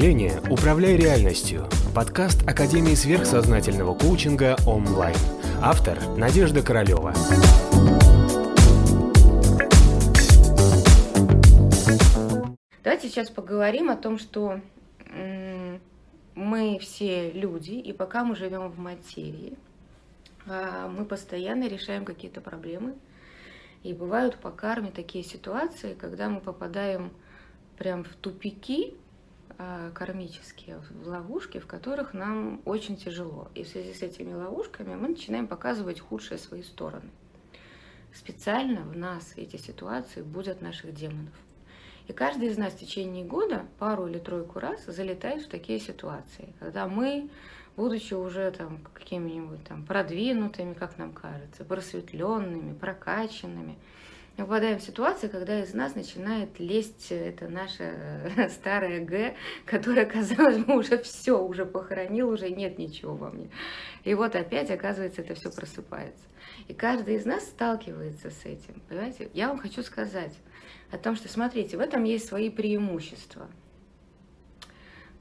мышления «Управляй реальностью» – подкаст Академии сверхсознательного коучинга онлайн. Автор – Надежда Королева. Давайте сейчас поговорим о том, что мы все люди, и пока мы живем в материи, а, мы постоянно решаем какие-то проблемы. И бывают по карме такие ситуации, когда мы попадаем прям в тупики кармические, в ловушки, в которых нам очень тяжело. И в связи с этими ловушками мы начинаем показывать худшие свои стороны. Специально в нас эти ситуации будут наших демонов. И каждый из нас в течение года пару или тройку раз залетает в такие ситуации, когда мы, будучи уже там какими-нибудь там продвинутыми, как нам кажется, просветленными, прокачанными, мы попадаем в ситуации, когда из нас начинает лезть это наше старое Г, которое, казалось бы, уже все, уже похоронил, уже нет ничего во мне. И вот опять, оказывается, это все просыпается. И каждый из нас сталкивается с этим. Понимаете? Я вам хочу сказать, о том, что, смотрите, в этом есть свои преимущества.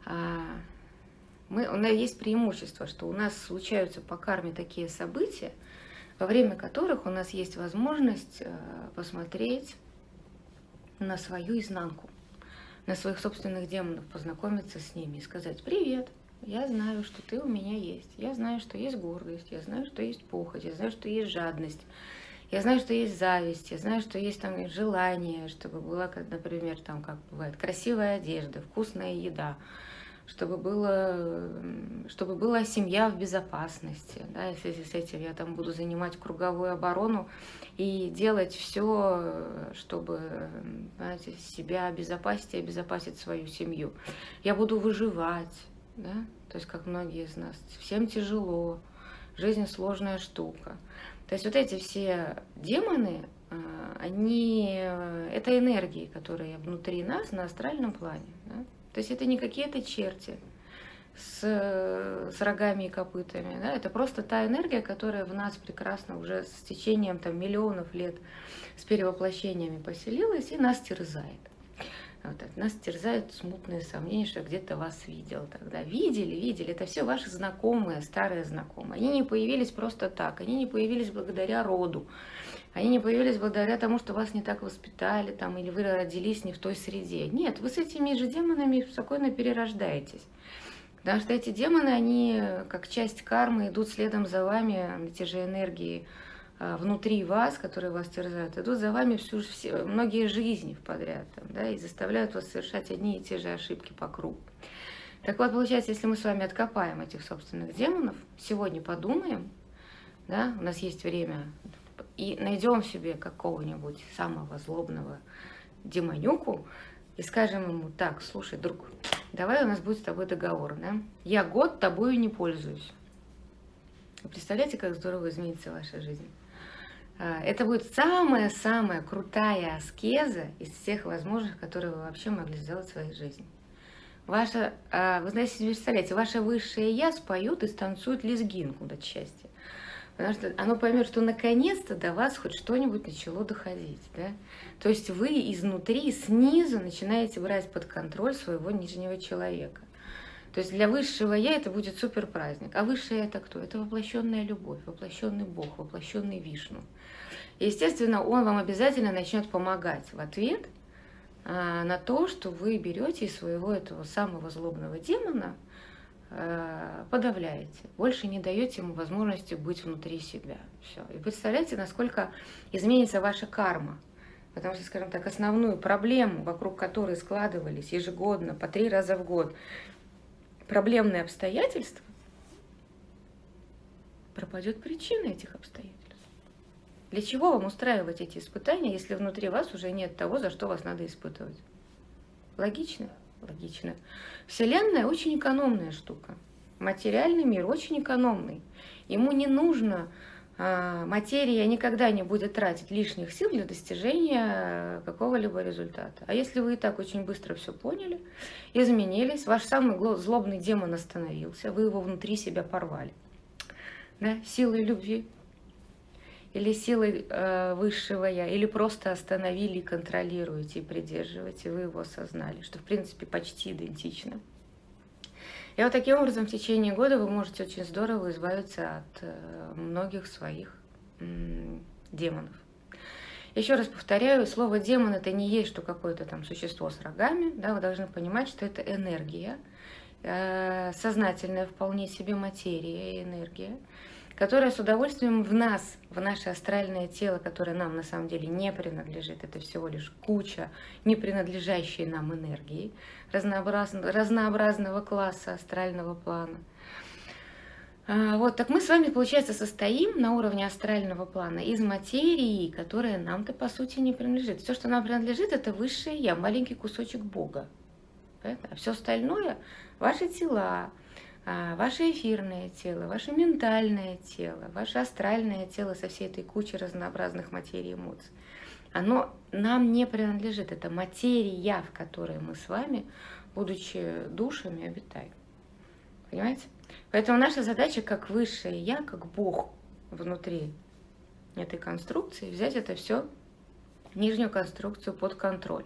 А, мы, у нас есть преимущество, что у нас случаются по карме такие события, во время которых у нас есть возможность э, посмотреть на свою изнанку, на своих собственных демонов, познакомиться с ними и сказать «Привет, я знаю, что ты у меня есть, я знаю, что есть гордость, я знаю, что есть похоть, я знаю, что есть жадность, я знаю, что есть зависть, я знаю, что есть там желание, чтобы была, например, там, как бывает, красивая одежда, вкусная еда, чтобы было, чтобы была семья в безопасности. Да, если с этим я там буду занимать круговую оборону и делать все, чтобы знаете, себя обезопасить и обезопасить свою семью. Я буду выживать, да? то есть как многие из нас. Всем тяжело, жизнь сложная штука. То есть вот эти все демоны, а, они, э, это энергии, которые внутри нас на астральном плане. То есть это не какие-то черти с, с рогами и копытами. Да? Это просто та энергия, которая в нас прекрасно уже с течением там, миллионов лет с перевоплощениями поселилась и нас терзает. Вот это. Нас терзают смутные сомнения, что где-то вас видел тогда. Видели, видели. Это все ваши знакомые, старые знакомые. Они не появились просто так. Они не появились благодаря роду. Они не появились благодаря тому, что вас не так воспитали, там, или вы родились не в той среде. Нет, вы с этими же демонами спокойно перерождаетесь. Потому что эти демоны, они как часть кармы идут следом за вами, эти же энергии внутри вас, которые вас терзают, идут за вами всю, все, многие жизни подряд там, да, и заставляют вас совершать одни и те же ошибки по кругу. Так вот, получается, если мы с вами откопаем этих собственных демонов, сегодня подумаем, да, у нас есть время, и найдем себе какого-нибудь самого злобного демонюку, и скажем ему, так, слушай, друг, давай у нас будет с тобой договор, да? Я год тобою не пользуюсь. Представляете, как здорово изменится ваша жизнь? А, это будет самая-самая крутая аскеза из всех возможных, которые вы вообще могли сделать в своей жизни. Ваша, а, вы знаете, представляете, ваше высшее я споет и станцует лезгинку до счастья. Потому что оно поймет, что наконец-то до вас хоть что-нибудь начало доходить. Да? То есть вы изнутри, снизу начинаете брать под контроль своего нижнего человека. То есть для высшего я это будет супер праздник. А высшее это кто? Это воплощенная любовь, воплощенный Бог, воплощенный Вишну. И, естественно, он вам обязательно начнет помогать в ответ а, на то, что вы берете из своего этого самого злобного демона, а, подавляете, больше не даете ему возможности быть внутри себя. Все. И представляете, насколько изменится ваша карма. Потому что, скажем так, основную проблему, вокруг которой складывались ежегодно, по три раза в год, проблемные обстоятельства, пропадет причина этих обстоятельств. Для чего вам устраивать эти испытания, если внутри вас уже нет того, за что вас надо испытывать? Логично? Логично. Вселенная очень экономная штука. Материальный мир очень экономный. Ему не нужно материя никогда не будет тратить лишних сил для достижения какого-либо результата. А если вы и так очень быстро все поняли, изменились, ваш самый злобный демон остановился, вы его внутри себя порвали, да, силой любви, или силой э, высшего я, или просто остановили, контролируете и придерживаете, вы его осознали, что в принципе почти идентично. И вот таким образом в течение года вы можете очень здорово избавиться от э, многих своих демонов. Еще раз повторяю, слово демон это не есть, что какое-то там существо с рогами. Да, вы должны понимать, что это энергия, э, сознательная вполне себе материя и энергия, которая с удовольствием в нас, в наше астральное тело, которое нам на самом деле не принадлежит, это всего лишь куча не принадлежащей нам энергии разнообразного, разнообразного класса астрального плана – а, вот, так мы с вами, получается, состоим на уровне астрального плана из материи, которая нам-то, по сути, не принадлежит. Все, что нам принадлежит, это высшее я, маленький кусочек Бога. А все остальное, ваши тела, ваше эфирное тело, ваше ментальное тело, ваше астральное тело со всей этой кучей разнообразных материй эмоций, оно нам не принадлежит. Это материя, в которой мы с вами, будучи душами, обитаем. Понимаете? Поэтому наша задача как высшее я, как Бог внутри этой конструкции, взять это все, нижнюю конструкцию под контроль.